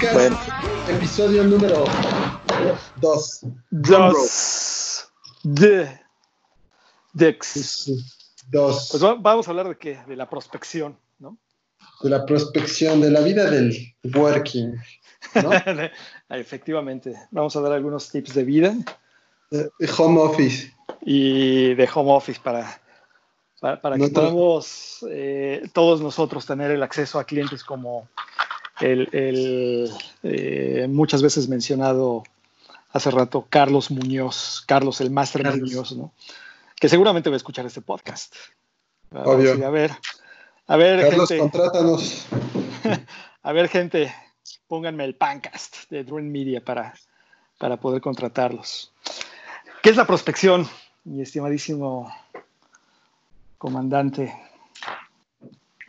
Podcast, episodio número 2. Dos. De. Dex. Dos. Pues va- vamos a hablar de qué? De la prospección, ¿no? De la prospección, de la vida del working. ¿no? Efectivamente. Vamos a dar algunos tips de vida De home office. y de home office para, para, para que No podamos eh, todos nosotros tener el acceso a clientes como el, el, eh, muchas veces mencionado hace rato Carlos Muñoz, Carlos el Máster Carlos. Muñoz, ¿no? Que seguramente va a escuchar este podcast. Obvio. a ver, a ver, Carlos, gente, contrátanos. a ver, gente, pónganme el pancast de Drone Media para, para poder contratarlos. ¿Qué es la prospección, mi estimadísimo comandante?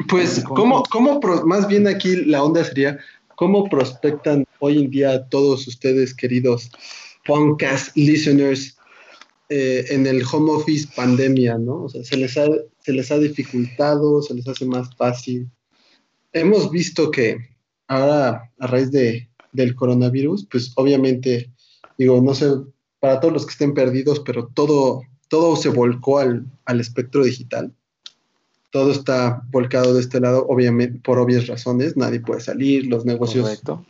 Pues, ¿cómo, cómo pro- más bien aquí la onda sería, ¿cómo prospectan hoy en día todos ustedes, queridos podcast listeners, eh, en el home office pandemia, ¿no? O sea, se les, ha, se les ha dificultado, se les hace más fácil. Hemos visto que ahora, a raíz de, del coronavirus, pues obviamente, digo, no sé, para todos los que estén perdidos, pero todo, todo se volcó al, al espectro digital todo está volcado de este lado, obviamente, por obvias razones, nadie puede salir, los negocios, Correcto.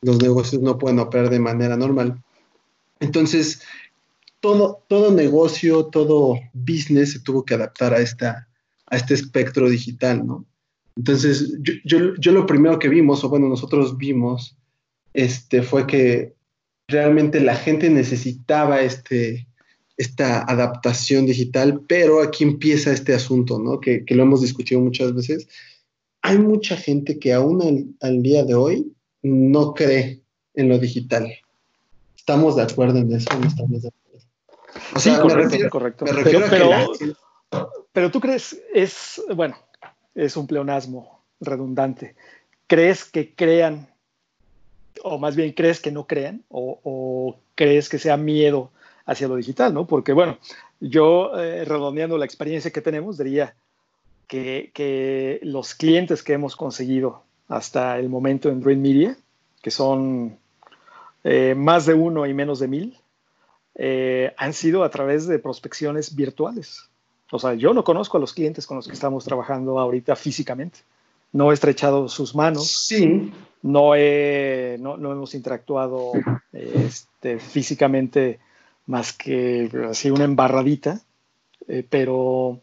los negocios no pueden operar de manera normal. Entonces, todo, todo negocio, todo business se tuvo que adaptar a, esta, a este espectro digital, ¿no? Entonces, yo, yo, yo lo primero que vimos, o bueno, nosotros vimos, este, fue que realmente la gente necesitaba este, esta adaptación digital, pero aquí empieza este asunto, ¿no? Que, que lo hemos discutido muchas veces. Hay mucha gente que aún al, al día de hoy no cree en lo digital. ¿Estamos de acuerdo en eso no estamos de acuerdo? O Sí, me correcto, refiero, correcto. me refiero pero, a que pero, la- pero tú crees, es, bueno, es un pleonasmo redundante. ¿Crees que crean, o más bien crees que no crean, o, o crees que sea miedo hacia lo digital, ¿no? Porque, bueno, yo, eh, redondeando la experiencia que tenemos, diría que, que los clientes que hemos conseguido hasta el momento en Dream Media, que son eh, más de uno y menos de mil, eh, han sido a través de prospecciones virtuales. O sea, yo no conozco a los clientes con los que estamos trabajando ahorita físicamente. No he estrechado sus manos, Sí, no, he, no, no hemos interactuado este, físicamente más que así una embarradita, eh, pero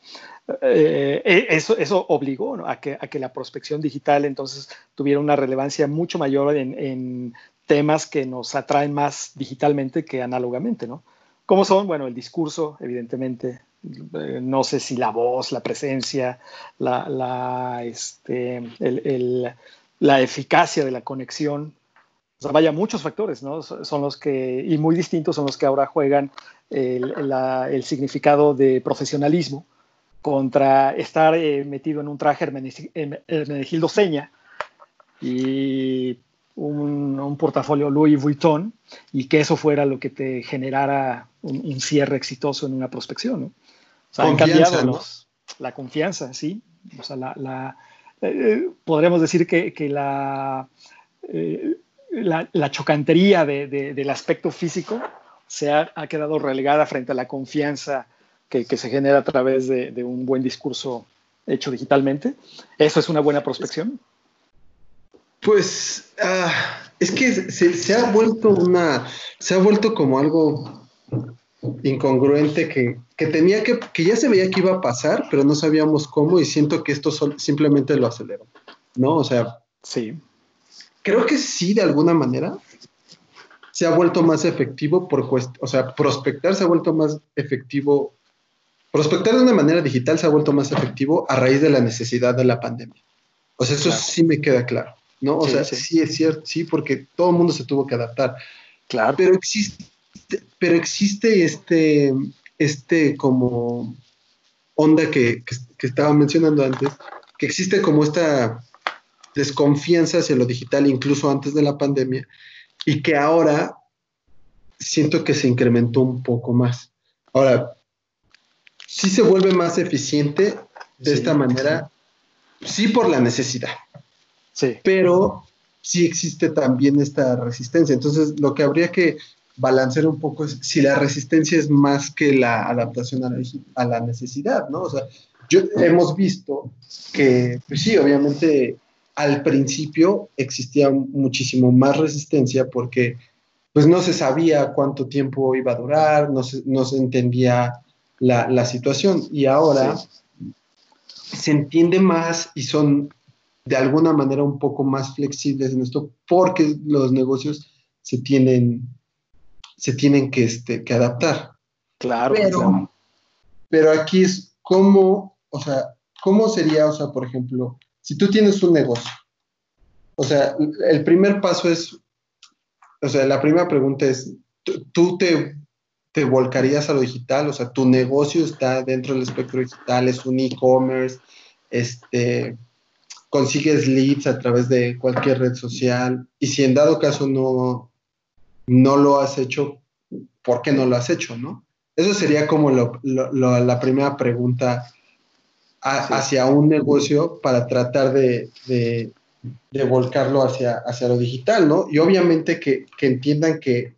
eh, eh, eso, eso obligó a, que, a que la prospección digital entonces tuviera una relevancia mucho mayor en, en temas que nos atraen más digitalmente que análogamente, ¿no? ¿Cómo son? Bueno, el discurso, evidentemente, no sé si la voz, la presencia, la, este, el, el, la eficacia de la conexión. O sea, vaya, muchos factores, ¿no? Son los que, y muy distintos, son los que ahora juegan el, la, el significado de profesionalismo contra estar eh, metido en un traje Hermenegi- Herme- Hermenegildo Seña y un, un portafolio Louis Vuitton y que eso fuera lo que te generara un, un cierre exitoso en una prospección, ¿no? O sea, han cambiado ¿no? los- la confianza, sí. O sea, la, la, eh, podremos decir que, que la, eh, la, la chocantería de, de- del aspecto físico se ha, ha quedado relegada frente a la confianza que, que se genera a través de, de un buen discurso hecho digitalmente. ¿Eso es una buena prospección? Pues ah, es que se, se ha vuelto una, se ha vuelto como algo incongruente que, que tenía que, que ya se veía que iba a pasar, pero no sabíamos cómo y siento que esto sol- simplemente lo aceleró, ¿no? O sea, Sí. Creo que sí, de alguna manera, se ha vuelto más efectivo por o sea, prospectar se ha vuelto más efectivo, prospectar de una manera digital se ha vuelto más efectivo a raíz de la necesidad de la pandemia. O sea, eso Claro. sí me queda claro, ¿no? O Sí, sea, sí. sí. es cierto, sí, porque todo el mundo se tuvo que adaptar. Claro. Pero existe, pero existe este, este como onda que, que, que estaba mencionando antes, que existe como esta desconfianza hacia lo digital incluso antes de la pandemia y que ahora siento que se incrementó un poco más. Ahora, sí se vuelve más eficiente de Sí. esta manera, sí por la necesidad, Sí. pero sí existe también esta resistencia. Entonces, lo que habría que balancear un poco es si la resistencia es más que la adaptación a la, a la necesidad, ¿no? O sea, yo, hemos visto que, pues sí, obviamente al principio existía muchísimo más resistencia porque pues no se sabía cuánto tiempo iba a durar, no se, no se entendía la, la, situación. Y ahora se entiende más y son de alguna manera un poco más flexibles en esto porque los negocios se tienen, se tienen que, este, que adaptar. Claro pero, pero aquí es cómo, o sea, cómo sería, o sea, por ejemplo, si tú tienes un negocio, o sea, el primer paso es, o sea, la primera pregunta es, ¿tú te, te volcarías a lo digital? O sea, tu negocio está dentro del espectro digital, es un e-commerce, este, consigues leads a través de cualquier red social y si en dado caso no, no lo has hecho, ¿por qué no lo has hecho, no? Eso sería como la primera pregunta hacia un negocio para tratar de, volcarlo hacia, hacia lo digital, ¿no? Y obviamente que, entiendan que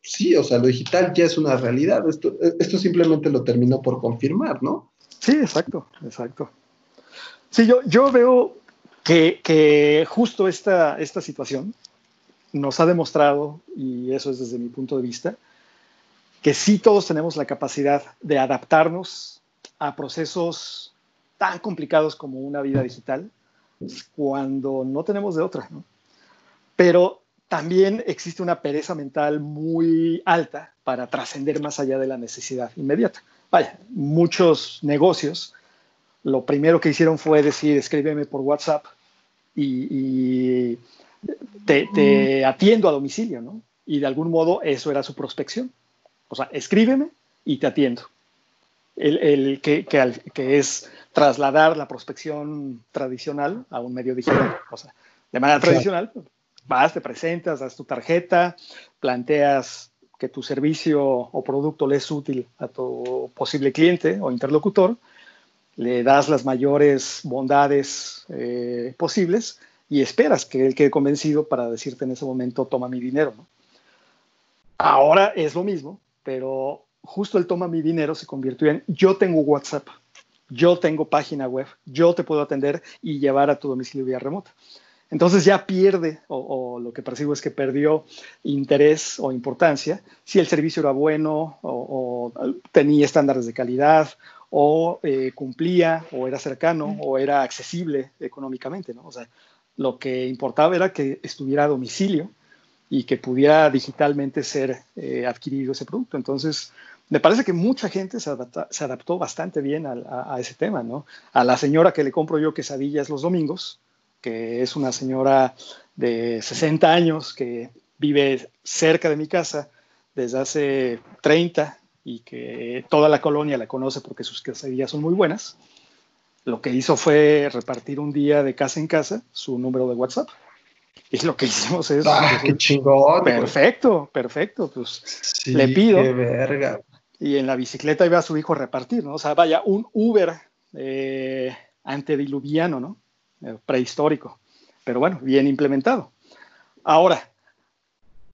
sí, o sea, lo digital ya es una realidad. Esto, esto simplemente lo terminó por confirmar, ¿no? Sí, exacto, exacto. Sí, yo, yo veo que, justo esta, esta situación nos ha demostrado, y eso es desde mi punto de vista, que sí todos tenemos la capacidad de adaptarnos a procesos tan complicados como una vida digital cuando no tenemos de otra. ¿no? Pero también existe una pereza mental muy alta para trascender más allá de la necesidad inmediata. Vaya, muchos negocios lo primero que hicieron fue decir, escríbeme por WhatsApp y, te, atiendo a domicilio, ¿no? Y de algún modo eso era su prospección. O sea, escríbeme y te atiendo. El, que, que, es trasladar la prospección tradicional a un medio digital. O sea, de manera tradicional, vas, te presentas, das tu tarjeta, planteas que tu servicio o producto le es útil a tu posible cliente o interlocutor le das las mayores bondades eh, posibles y esperas que él quede convencido para decirte en ese momento, toma mi dinero. Ahora es lo mismo, pero justo el toma mi dinero se convirtió en yo tengo WhatsApp, yo tengo página web, yo te puedo atender y llevar a tu domicilio vía remota. Entonces ya pierde, o, lo que percibo es que perdió interés o importancia, si el servicio era bueno o tenía estándares de calidad o eh, cumplía o era cercano o era accesible económicamente, ¿no? O sea, lo que importaba era que estuviera a domicilio y que pudiera digitalmente ser eh, adquirido ese producto. Entonces, me parece que mucha gente se, adaptó bastante bien a, ese tema, ¿no? A la señora que le compro yo quesadillas los domingos, que es una señora de 60 años que vive cerca de mi casa desde hace 30, y que toda la colonia la conoce porque sus quesadillas son muy buenas, lo que hizo fue repartir un día de casa en casa su número de WhatsApp. Y lo que hicimos es... ¡Ah, qué chingón! Perfecto, perfecto. Pues le pido. Qué verga. Y en la bicicleta iba a su hijo a repartir, ¿no? O sea, vaya, un Uber eh, antediluviano, ¿no? Eh, prehistórico. Pero bueno, bien implementado. Ahora,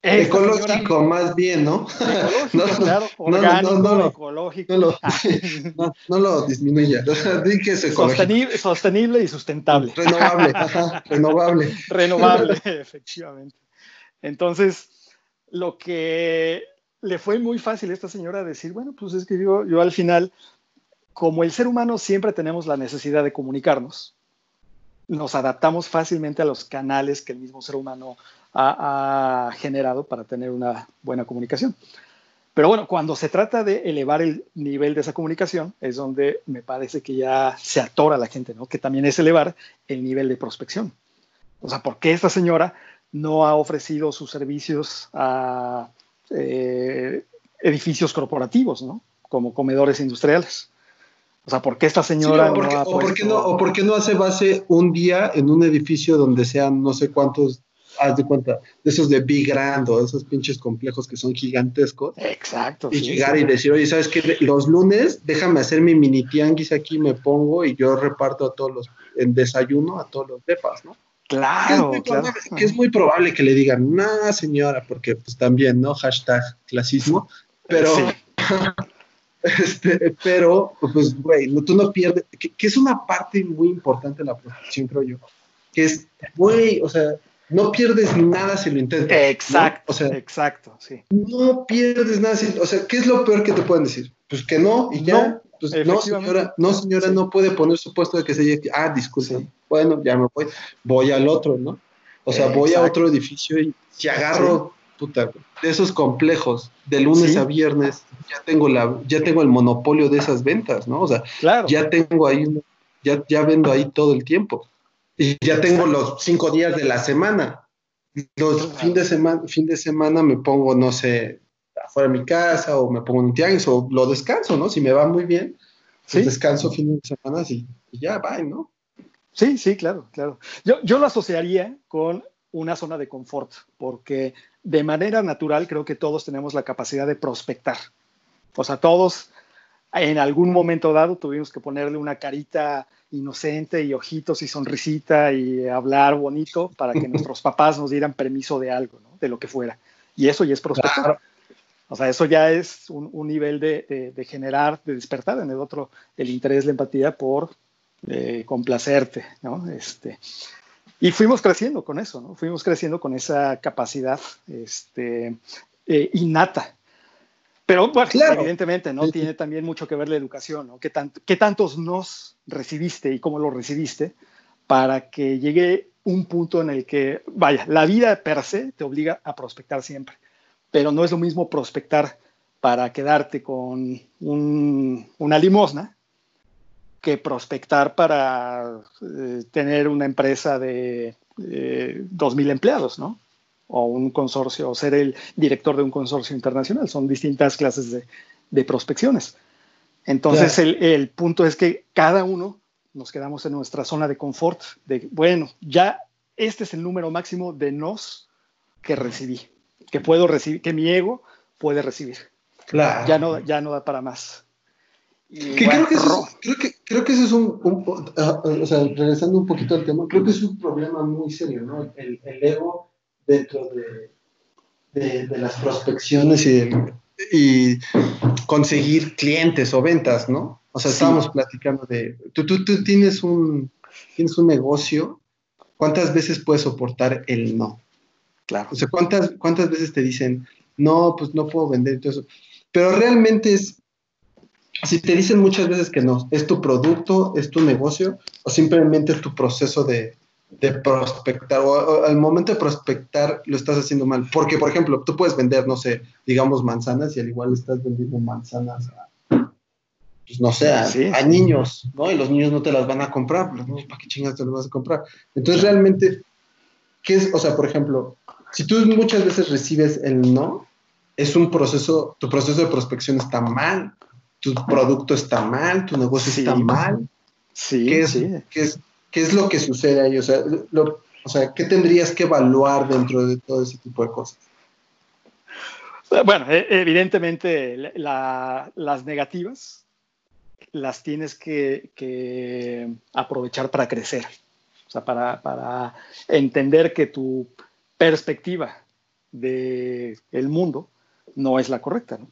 Ecológico, más bien, ¿no? no, claro, orgánico, no, no, ecológico. No lo, disminuya. Sostenible, sostenible, y sustentable. Renovable, renovable. Renovable, efectivamente. Entonces, lo que le fue muy fácil a esta señora decir, bueno, pues es que yo, al final, como el ser humano siempre tenemos la necesidad de comunicarnos, nos adaptamos fácilmente a los canales que el mismo ser humano ha, generado para tener una buena comunicación. Pero bueno, cuando se trata de elevar el nivel de esa comunicación, es donde me parece que ya se atora la gente, ¿no? Que también es elevar el nivel de prospección. O sea, ¿por qué esta señora no ha ofrecido sus servicios a eh, edificios corporativos, ¿no? Como comedores industriales. O sea, ¿por qué esta señora o, no ha o, por qué no, o por qué no hace base un día en un edificio donde sean no sé cuántos haz de cuenta, de esos de Big Grand o esos pinches complejos que son gigantescos. Exacto. Y llegar y decir, oye, ¿sabes qué? Los lunes déjame hacer mi mini tianguis aquí, me pongo y yo reparto a todos los, en desayuno a todos los depas, ¿no? Claro, que es muy probable que le digan, no, señora, porque pues también, ¿no? Hashtag clasismo, pero, este, pero, pues, güey, tú no pierdes, que, es una parte muy importante de la protección, creo yo, que es, güey, o sea, no pierdes nada si lo intentas. Exacto, o sea, exacto, sí. No pierdes nada, si, o sea, ¿qué es lo peor que te pueden decir? Pues que no, y ya. Pues no, señora, no, señora, no puede poner su puesto de que se ah, disculpe, bueno, ya me voy, voy al otro, ¿no? O sea, voy a otro edificio y si agarro, puta, de esos complejos, de lunes a viernes, ya tengo la, ya tengo el monopolio de esas ventas, ¿no? O sea, ya tengo ahí, ya, ya vendo ahí todo el tiempo. Y ya tengo los cinco días de la semana. Los fin de semana, fin de semana me pongo, no sé, afuera de mi casa o me pongo en un tianguis o lo descanso, ¿no? Si me va muy bien, pues descanso fin de semana y, y ya, bye, ¿no? Sí, sí, claro, claro. Yo, yo lo asociaría con una zona de confort, porque de manera natural creo que todos tenemos la capacidad de prospectar. O sea, todos en algún momento dado tuvimos que ponerle una carita inocente y ojitos y sonrisita y hablar bonito para que nuestros papás nos dieran permiso de algo, ¿no? de lo que fuera. Y eso ya es prospectar. O sea, eso ya es un, nivel de, de, generar, de despertar en el otro el interés, la empatía por de complacerte, ¿no? Este, y fuimos creciendo con eso, ¿no? Fuimos creciendo con esa capacidad este, eh, innata. Pero, bueno, evidentemente, ¿no? Tiene también mucho que ver la educación, ¿no? ¿Qué, ¿Qué tantos nos recibiste y cómo lo recibiste para que llegue un punto en el que, vaya, la vida per se te obliga a prospectar siempre, pero no es lo mismo prospectar para quedarte con una limosna que prospectar para eh, tener una empresa de eh, 2.000 empleados, ¿no? O un consorcio, o ser el director de un consorcio internacional. Son distintas clases de, de prospecciones. Entonces, el, el, punto es que cada uno nos quedamos en nuestra zona de confort, de, bueno, ya este es el número máximo de nos que recibí, que puedo recibir, que mi ego puede recibir. Claro. Ya no, ya no da para más creo, que eso es, creo, que, creo que eso es un, ah, o sea, regresando un poquito al tema, creo que es un problema muy serio, ¿no? El, el ego dentro de, de, de, las prospecciones y, y conseguir clientes o ventas, ¿no? O sea, estábamos platicando de, tú, tú, tú tienes, un, tienes un negocio, ¿cuántas veces puedes soportar el no? Claro. O sea, ¿cuántas, cuántas veces te dicen, no, pues no puedo vender todo eso? Pero realmente es, si te dicen muchas veces que no, es tu producto, es tu negocio, o simplemente es tu proceso de, de prospectar, o, al momento de prospectar lo estás haciendo mal. Porque, por ejemplo, tú puedes vender, no sé, digamos manzanas y al igual estás vendiendo manzanas a, pues no sé, a, niños, ¿no? Y los niños no te las van a comprar, los niños, ¿para qué chingas te las vas a comprar? Entonces, realmente, ¿qué es? O sea, por ejemplo, si tú muchas veces recibes el no, es un proceso, tu proceso de prospección está mal tu producto está mal, tu negocio está mal. Sí, ¿Qué es, ¿qué es, ¿qué, es, lo que sucede ahí? O sea, o sea, ¿qué tendrías que evaluar dentro de todo ese tipo de cosas? Bueno, e, evidentemente las negativas las tienes que, que, aprovechar para crecer, o sea, para, para entender que tu perspectiva del el mundo no es la correcta. ¿no?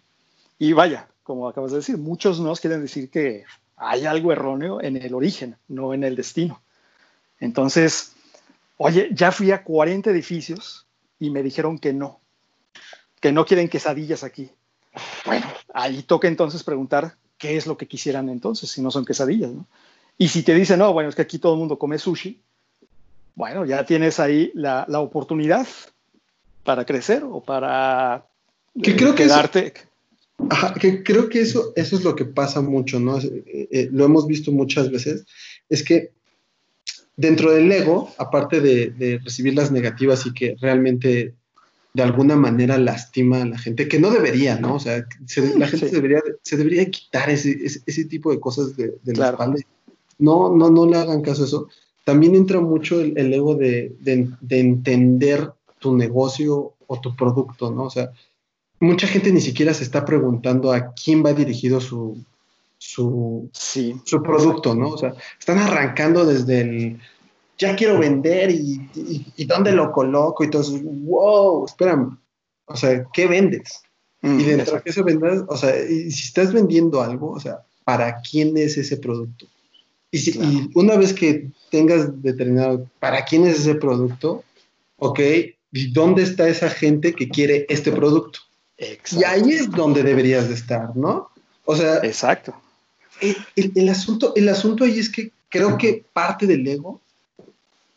Y vaya, como acabas de decir, muchos nos quieren decir que hay algo erróneo en el origen, no en el destino. Entonces, oye, ya fui a 40 edificios y me dijeron que no, que no quieren quesadillas aquí. Bueno, ahí toca entonces preguntar qué es lo que quisieran entonces, si no son quesadillas, ¿no? Y si te dicen, no, bueno, es que aquí todo el mundo come sushi, bueno, ya tienes ahí la, la oportunidad para crecer o para que creo quedarte. Que que creo que eso, eso es lo que pasa mucho, ¿no? Eh, eh, lo hemos visto muchas veces, es que dentro del ego, aparte de, recibir las negativas y que realmente de alguna manera lastima a la gente, que no debería, ¿no? O sea, la gente se, debería, se debería quitar ese, ese, tipo de cosas de, la espalda. No, no, no le hagan caso a eso. También entra mucho el, el ego de, de entender tu negocio o tu producto, ¿no? O sea, mucha gente ni siquiera se está preguntando a quién va dirigido su, su, su producto, ¿no? O sea, están arrancando desde el, ya quiero vender y, y, dónde lo coloco. Y entonces, wow, espérame. O sea, ¿qué vendes? y dentro de qué se vendas, o sea, y si estás vendiendo algo, o sea, ¿para quién es ese producto? Y, si, y una vez que tengas determinado para quién es ese producto, ok, ¿y dónde está esa gente que quiere este producto? Y ahí es donde deberías de estar, ¿no? O sea, exacto. El, asunto, el asunto ahí es que creo que parte del ego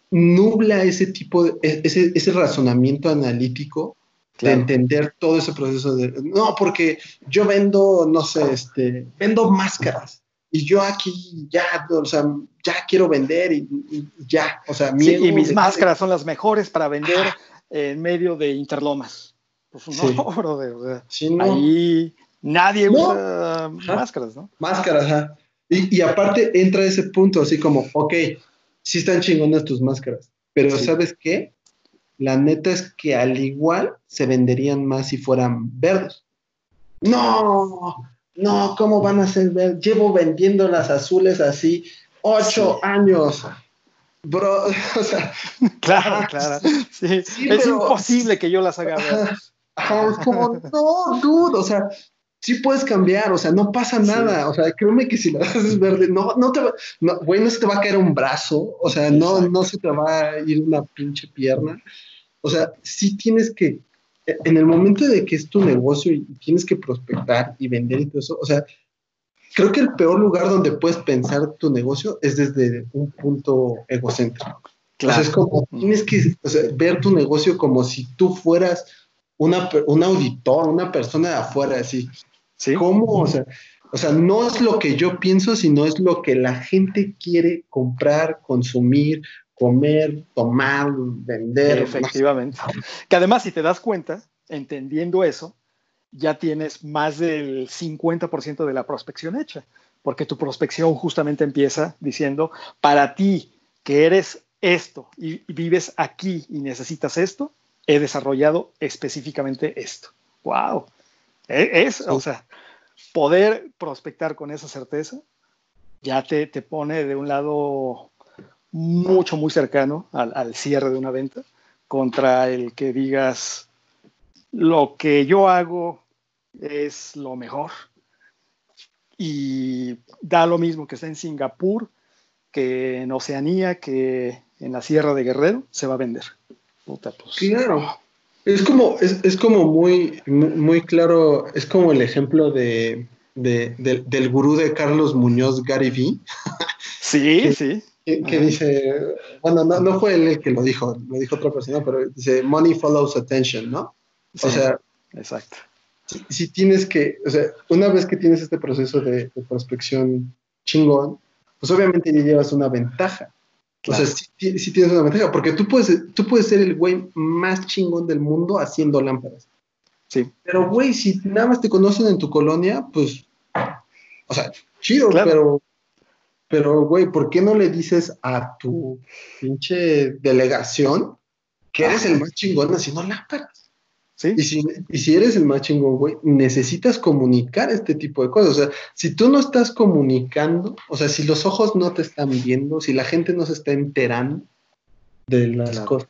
nubla ese tipo de, e, ese, ese razonamiento analítico de entender todo ese proceso de, no, porque yo vendo, no sé, este, vendo máscaras y yo aquí ya, o sea, ya quiero vender y, ya, o sea, sí, y mis máscaras son las mejores para vender en medio de interlomas. Pues no, brother, ahí nadie usa máscaras, ¿no? Máscaras, ajá. Y, y, aparte entra ese punto así como, ok, sí están chingonas tus máscaras, pero ¿sabes qué? La neta es que al igual se venderían más si fueran verdes. No, no, ¿cómo van a ser? Llevo vendiendo las azules así ocho años. Bro, o sea. Claro, claro. Sí. es imposible que yo las haga verdes como, no, dude, o sea, sí puedes cambiar, o sea, no pasa nada, o sea, créeme que si lo haces verde, no, no te va, no, güey, no se te va a caer un brazo, o sea, no, no se te va a ir una pinche pierna, o sea, sí tienes que, en el momento de que es tu negocio y tienes que prospectar y vender y todo eso, o sea, creo que el peor lugar donde puedes pensar tu negocio es desde un punto egocéntrico. Claro. O sea, es como, tienes que ver tu negocio como si tú fueras una, un auditor, una persona de afuera, así. ¿Sí? ¿Cómo? O sea, o sea, no es lo que yo pienso, sino es lo que la gente quiere comprar, consumir, comer, tomar, vender. Efectivamente. Que además, si te das cuenta, entendiendo eso, ya tienes más del 50% de la prospección hecha, porque tu prospección justamente empieza diciendo, para ti que eres esto y vives aquí y necesitas esto, he desarrollado específicamente esto. ¡Wow! E, es, o sea, poder prospectar con esa certeza ya te, te pone de un lado mucho, muy cercano al, al, cierre de una venta contra el que digas lo que yo hago es lo mejor y da lo mismo que está en Singapur, que en Oceanía, que en la Sierra de Guerrero, se va a vender. Pues. Claro. Es como, es, como muy, muy claro, es como el ejemplo de, del gurú de Carlos Muñoz, Gary V. Sí, sí. Que, dice, bueno, no, no, fue él el que lo dijo, lo dijo otra persona, pero dice, money follows attention, ¿no? o sea, exacto. Si, tienes que, o sea, una vez que tienes este proceso de, de prospección chingón, pues obviamente ya llevas una ventaja. O sea, sí, tienes una ventaja, porque tú puedes, tú puedes ser el güey más chingón del mundo haciendo lámparas. Sí. Pero, güey, si nada más te conocen en tu colonia, pues, o sea, chido, pero, pero, güey, ¿por qué no le dices a tu pinche delegación que eres el más chingón haciendo lámparas? Y, si, eres el más chingón, güey, necesitas comunicar este tipo de cosas. O sea, si tú no estás comunicando, o sea, si los ojos no te están viendo, si la gente no se está enterando de las cosas,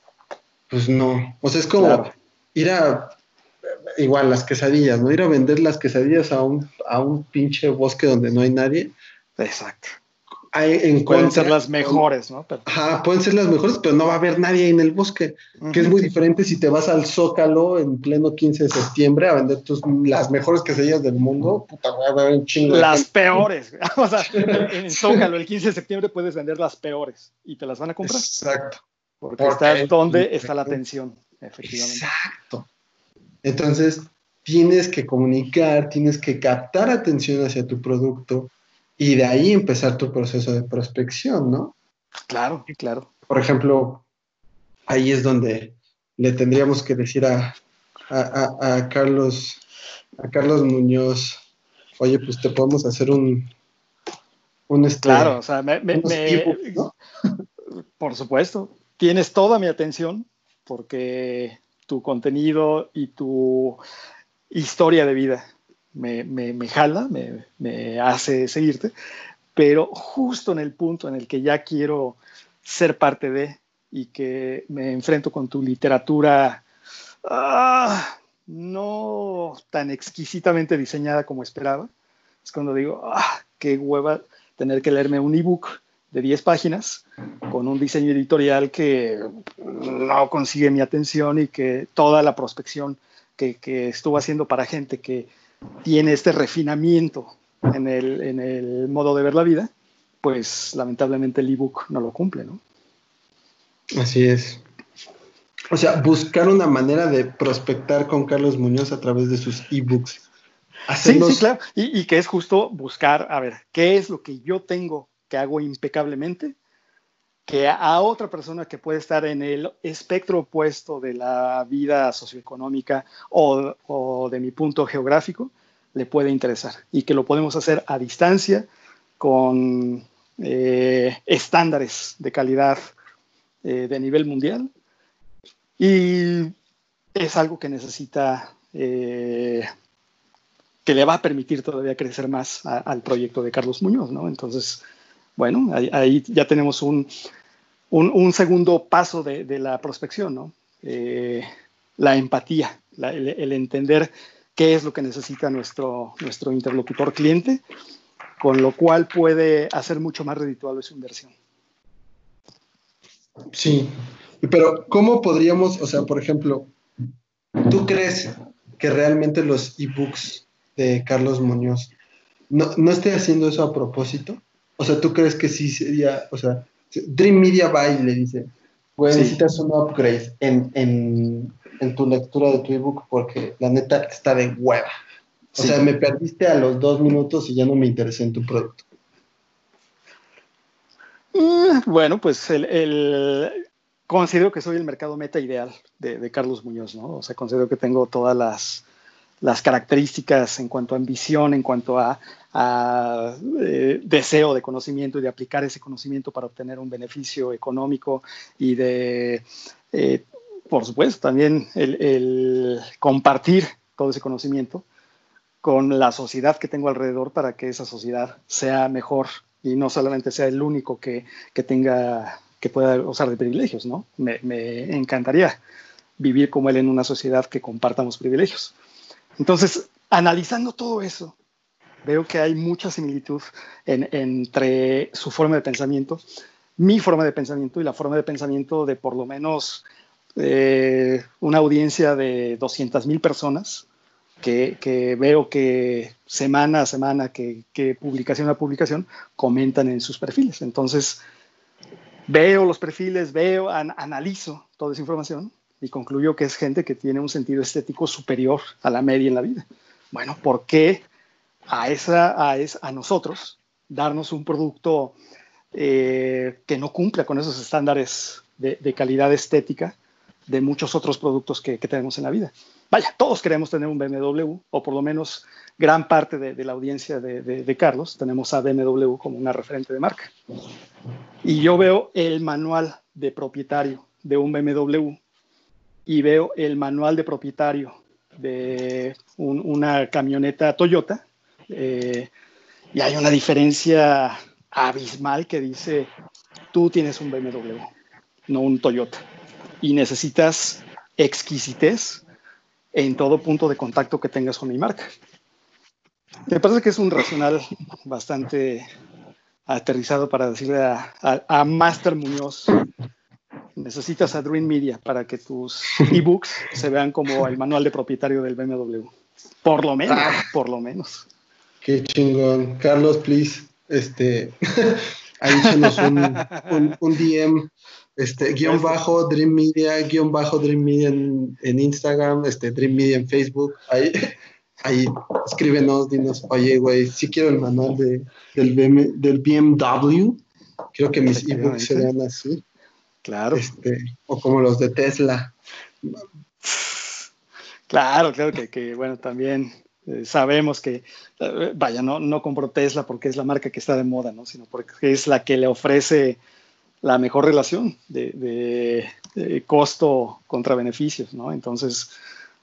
pues no. O sea, es como ir a, igual, las quesadillas, ¿no? Ir a vender las quesadillas a un, a un pinche bosque donde no hay nadie. Exacto pueden ser las mejores, ¿no? Ajá, pueden ser las mejores, pero no va a haber nadie en el bosque, que es muy diferente si te vas al Zócalo en pleno 15 de septiembre a vender tus, las mejores quesadillas del mundo, puta, va a haber un chingo. Las peores. o sea, en el Zócalo el 15 de septiembre puedes vender las peores y te las van a comprar. Exacto. Porque, está donde está la atención, efectivamente. Exacto. Entonces, tienes que comunicar, tienes que captar atención hacia tu producto y de ahí empezar tu proceso de prospección, ¿no? Claro, claro. Por ejemplo, ahí es donde le tendríamos que decir a, a, Carlos, a Carlos Muñoz, oye, pues te podemos hacer un, un este, claro, o sea, me, por supuesto, tienes toda mi atención porque tu contenido y tu historia de vida me, me, jala, me, hace seguirte, pero justo en el punto en el que ya quiero ser parte de y que me enfrento con tu literatura ah, no tan exquisitamente diseñada como esperaba. Es cuando digo, ah, qué hueva tener que leerme un ebook de 10 páginas con un diseño editorial que no consigue mi atención y que toda la prospección que, que estuvo haciendo para gente que tiene este refinamiento en el, en el modo de ver la vida, pues lamentablemente el ebook no lo cumple, ¿no? Así es. O sea, buscar una manera de prospectar con Carlos Muñoz a través de sus ebooks. Sí, sí, claro. Y, y, que es justo buscar, a ver, ¿qué es lo que yo tengo que hago impecablemente? Que a otra persona que puede estar en el espectro opuesto de la vida socioeconómica o, de mi punto geográfico le puede interesar. Y que lo podemos hacer a distancia con eh, estándares de calidad eh, de nivel mundial y es algo que necesita, eh, que le va a permitir todavía crecer más al proyecto de Carlos Muñoz, ¿no? Entonces, bueno, ahí, ya tenemos un, un, segundo paso de, de, la prospección, ¿no? la empatía, el, el entender qué es lo que necesita nuestro, nuestro interlocutor cliente con lo cual puede hacer mucho más redituable su inversión. Sí, pero ¿cómo podríamos, o sea, por ejemplo, ¿tú crees que realmente los ebooks de Carlos Muñoz no, no esté haciendo eso a propósito? O sea, ¿tú crees que sí sería, o sea, Dream Media va y le dice, güey, necesitas un upgrade en, en, en tu lectura de tu ebook porque la neta está de hueva? O sea, me perdiste a los dos minutos y ya no me interesé en tu producto. Mm, bueno, pues el, considero que soy el mercado meta ideal de, Carlos Muñoz, ¿no? O sea, considero que tengo todas las, características en cuanto a ambición, en cuanto a, eh, deseo de conocimiento y de aplicar ese conocimiento para obtener un beneficio económico y de, eh, por supuesto, también el compartir todo ese conocimiento con la sociedad que tengo alrededor para que esa sociedad sea mejor y no solamente sea el único que, tenga, que pueda usar de privilegios, ¿no? Me, encantaría vivir como él en una sociedad que compartamos privilegios. Entonces, analizando todo eso, veo que hay mucha similitud entre su forma de pensamiento, mi forma de pensamiento y la forma de pensamiento de por lo menos eh, una audiencia de 200 mil personas que, veo que semana a semana, que, publicación a publicación, comentan en sus perfiles. Entonces, veo los perfiles, veo, analizo toda esa información y concluyo que es gente que tiene un sentido estético superior a la media en la vida. Bueno, ¿por qué a, esa, a, a nosotros darnos un producto eh, que no cumpla con esos estándares de, calidad estética de muchos otros productos que tenemos en la vida? vaya, todos queremos tener un BMW, o por lo menos gran parte de, la audiencia de, Carlos, tenemos a BMW como una referente de marca. Y yo veo el manual de propietario de un BMW y veo el manual de propietario de una camioneta Toyota, eh, y hay una diferencia abismal que dice, tú tienes un BMW, no un Toyota, y necesitas exquisitez en todo punto de contacto que tengas con mi marca. Me parece que es un racional bastante aterrizado para decirle a, Master Muñoz, necesitas a Dream Media para que tus ebooks se vean como el manual de propietario del BMW. Por lo menos, ah. por lo menos. Qué chingón. Carlos, please, este, ahí un, un DM este, guion bajo Dream Media, guion bajo Dream Media en, Instagram, este, Dream Media en Facebook. Ahí, ahí escríbenos, dinos, oye, güey, si quiero el manual de, del, del BMW. Quiero que mis ebooks se vean así. Claro. Este, o como los de Tesla. Claro, claro que, que bueno, también eh, sabemos que, eh, vaya, no, no compro Tesla porque es la marca que está de moda, ¿no? Sino porque es la que le ofrece la mejor relación de, costo contra beneficios, ¿no? Entonces,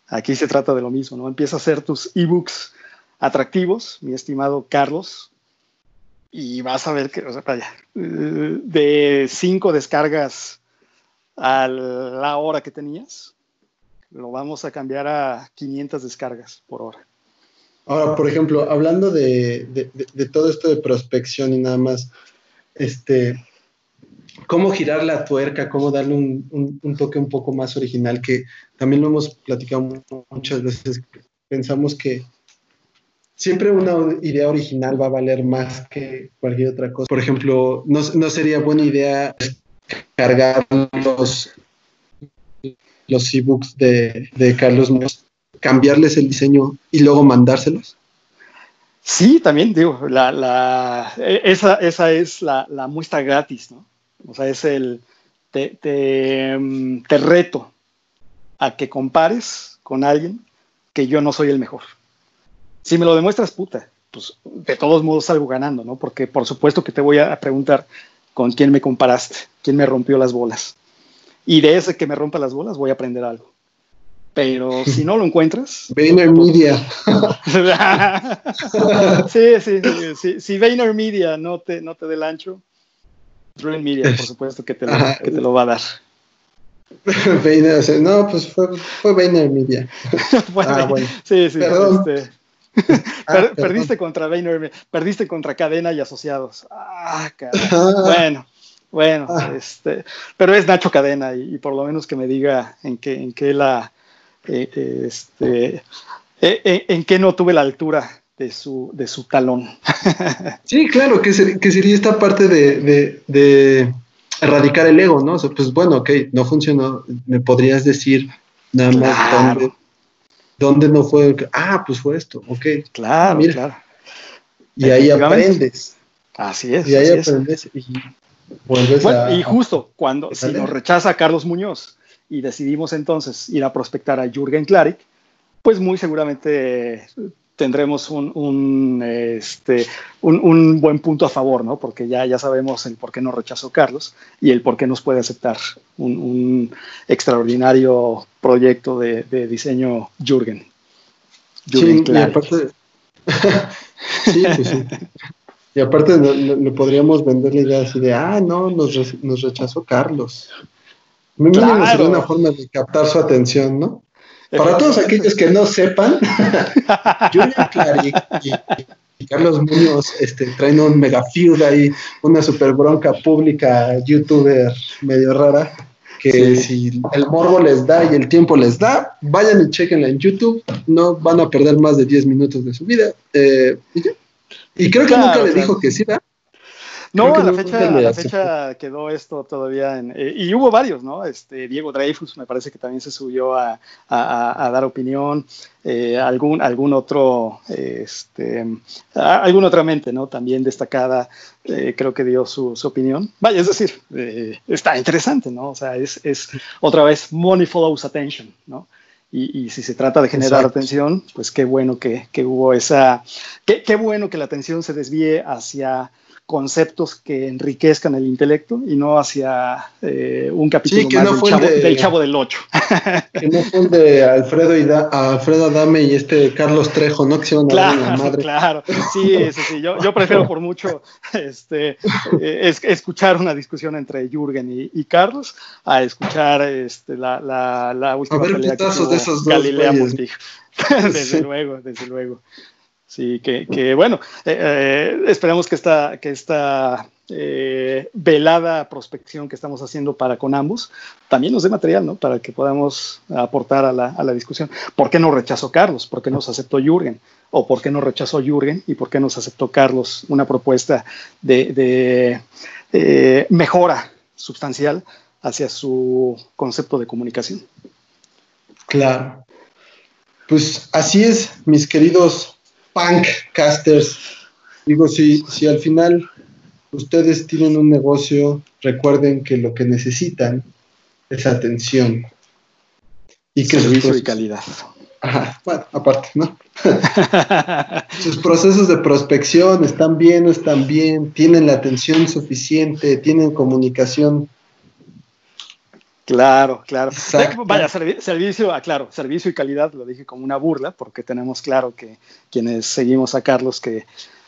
aquí se trata de lo mismo, ¿no? Empieza a hacer tus ebooks atractivos, mi estimado Carlos, y vas a ver que, o sea, vaya, de cinco descargas a la hora que tenías, lo vamos a cambiar a 500 descargas por hora. Ahora, por ejemplo, hablando de, todo esto de prospección y nada más, este, cómo girar la tuerca, cómo darle un, toque un poco más original, que también lo hemos platicado muchas veces. Pensamos que siempre una idea original va a valer más que cualquier otra cosa. Por ejemplo, no, sería buena idea cargar los, los ebooks de, de Carlos Muñoz cambiarles el diseño y luego mandárselos? Sí, también digo, la, e, esa, esa, es la, muestra gratis, ¿no? O sea, es el, te, mm, te, reto a que compares con alguien que yo no soy el mejor. Si me lo demuestras, puta, pues de todos modos salgo ganando, ¿no? Porque por supuesto que te voy a preguntar con quién me comparaste, quién me rompió las bolas. Y de ese que me rompa las bolas voy a aprender algo. Pero si no lo encuentras. Vayner Media. sí, sí, sí, Si Vayner Media no te, no te dé el ancho, Dream Media, por supuesto, que te lo, que te lo va a dar. Vayner, no, pues fue, fue Vayner Media. ah, bueno. Sí, sí. Este, ah, perdiste contra Vayner, perdiste contra Cadena y Asociados. Ah, ah. Bueno. Bueno, ah. este, pero es Nacho Cadena y, y, por lo menos que me diga en qué, en qué la, eh, este, eh, eh, en qué no tuve la altura de su, de su talón. sí, claro, que, sería esta parte de, erradicar el ego, ¿no? pues bueno, ok, no funcionó, me podrías decir nada más dónde, no fue, ah, pues fue esto, ok. Claro, claro. Y ahí aprendes. Así es. Y ahí aprendes y vuelves a, Y justo cuando, si nos rechaza Carlos Muñoz, y decidimos entonces ir a prospectar a Jürgen Klarik, pues muy seguramente tendremos un, este, un, buen punto a favor, ¿no? Porque ya, ya sabemos el por qué nos rechazó Carlos y el por qué nos puede aceptar un, extraordinario proyecto de, diseño Jürgen. sí, y aparte, sí, pues sí. Y aparte le podríamos vender la idea así de, ah, no, nos, nos rechazó Carlos. Me claro. sería una forma de captar su atención, ¿no? Para todos aquellos que no sepan, Julian Clary y, Carlos Muñoz este, traen un mega feud ahí, una super bronca pública, youtuber medio rara, que si el morbo les da y el tiempo les da, vayan y chequenla en YouTube, no van a perder más de 10 minutos de su vida. Eh, y, creo que nunca le dijo que sí, ¿verdad? No, a la, fecha, la fecha quedó esto todavía en, eh, y hubo varios, ¿no? Este, Diego Dreyfus me parece que también se subió a, dar opinión, eh, algún, algún otro, este, alguna otra mente, ¿no? También destacada, eh, creo que dio su, opinión. Vaya, es decir, está interesante, ¿no? O sea, es, es otra vez money follows attention, ¿no? Y, si se trata de generar atención, pues qué bueno que, hubo esa, qué, qué, bueno que la atención se desvíe hacia conceptos que enriquezcan el intelecto y no hacia eh, un capítulo más del, chavo, del, Ocho. Que no fue de Alfredo, y Alfredo Adame y este Carlos Trejo, ¿no? Que se claro, la madre. Claro, sí, sí, sí. Yo, yo, prefiero por mucho este, eh, escuchar una discusión entre Jürgen y, Carlos a escuchar este, la, la, la última pelea que tuvo de esos Galilea Montijo. desde luego, desde luego. Sí, que, bueno, eh, eh, esperemos que esta, que esta eh, velada prospección que estamos haciendo para con ambos también nos dé material, ¿no? Para que podamos aportar a la, a la discusión. ¿Por qué no rechazó Carlos? ¿Por qué nos aceptó Jürgen? ¿O por qué no rechazó Jürgen? ¿Y por qué nos aceptó Carlos una propuesta de, de mejora sustancial hacia su concepto de comunicación? Claro. Pues así es, mis queridos casters, Digo, si, si al final ustedes tienen un negocio, recuerden que lo que necesitan es atención. Y que Servicio y calidad. Ajá, bueno, aparte, ¿no? sus procesos de prospección están bien o están bien, tienen la atención suficiente, tienen comunicación Claro, claro. Vaya, servicio, aclaro, ah, servicio y calidad, lo dije como una burla, porque tenemos claro que quienes seguimos a Carlos que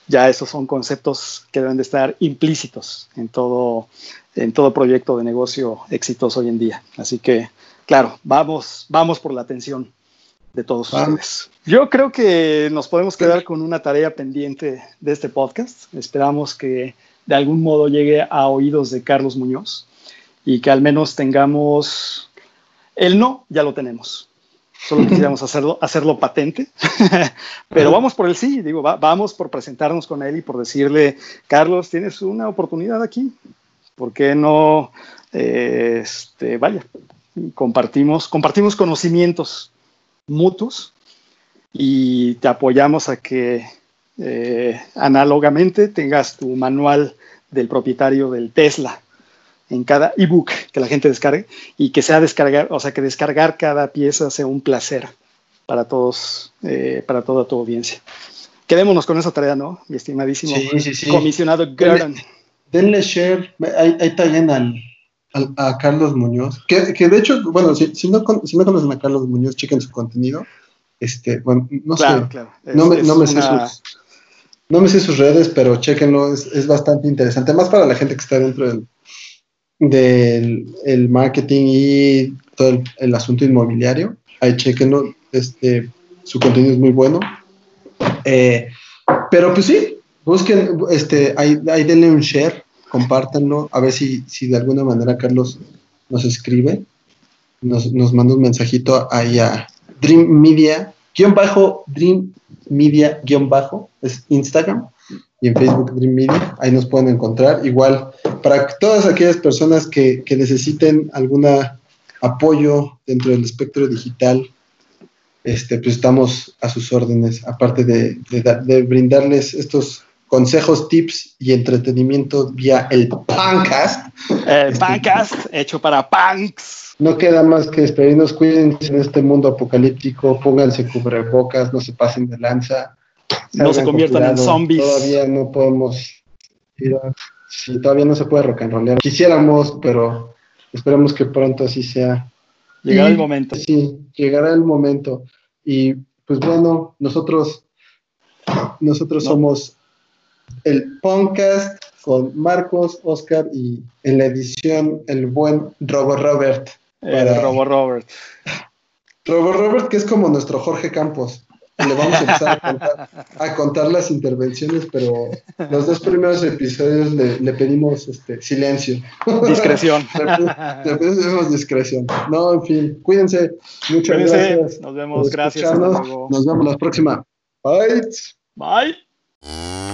ya esos son conceptos que deben de estar implícitos en todo, en todo proyecto de negocio exitoso hoy en día. Así que, claro, vamos, vamos por la atención de todos ustedes. Yo creo que nos podemos quedar con una tarea pendiente de este podcast. Esperamos que de algún modo llegue a oídos de Carlos Muñoz y que al menos tengamos el no, ya lo tenemos. Solo quisiéramos hacerlo, hacerlo patente, pero vamos por el sí, digo, vamos por presentarnos con él y por decirle, Carlos, tienes una oportunidad aquí, ¿por qué no, eh, este, vaya, compartimos, compartimos conocimientos mutuos y te apoyamos a que eh, análogamente tengas tu manual del propietario del Tesla en cada ebook que la gente descargue y que sea descargar, o sea, que descargar cada pieza sea un placer para todos, eh, para toda tu audiencia. Quedémonos con esa tarea, ¿no? Mi estimadísimo comisionado Gordon. Denle, share, ahí, también al, a Carlos Muñoz, que, que, de hecho, bueno, si, si, no, si no conocen a Carlos Muñoz, chequen su contenido. Este, bueno, no sé, no, me, no me sé sus, no me sé sus redes, pero chequenlo, es, es, bastante interesante, más para la gente que está dentro del, del el marketing y todo el, asunto inmobiliario. Ahí chequenlo, este, su contenido es muy bueno. Eh, pero pues sí, busquen, este, ahí, denle un share, compártanlo, a ver si, si de alguna manera Carlos nos escribe, nos, nos manda un mensajito ahí a Dream Media, guion bajo, Dream Media, guion bajo, es Instagram, y en Facebook Dream Media, ahí nos pueden encontrar. Igual, para todas aquellas personas que, necesiten algún apoyo dentro del espectro digital, este, pues estamos a sus órdenes, aparte de, brindarles estos consejos, tips y entretenimiento vía el Pancast. El este, Pancast, hecho para punks. No queda más que despedirnos, cuídense en este mundo apocalíptico, pónganse cubrebocas, no se pasen de lanza no se conviertan en zombies. Todavía no podemos ir sí, todavía no se puede rock and rollear. Quisiéramos, pero esperemos que pronto así sea. Llegará el momento. Sí, llegará el momento. Y pues bueno, nosotros, nosotros somos el podcast con Marcos, Oscar y en la edición el buen Robo Robert. El Robo Robert. Robo Robert, que es como nuestro Jorge Campos le vamos a empezar a contar, las intervenciones, pero los dos primeros episodios le, pedimos este, silencio. Discreción. le, pedimos discreción. No, en fin, cuídense. Muchas gracias. Nos vemos, gracias. Nos vemos la próxima. Bye. Bye.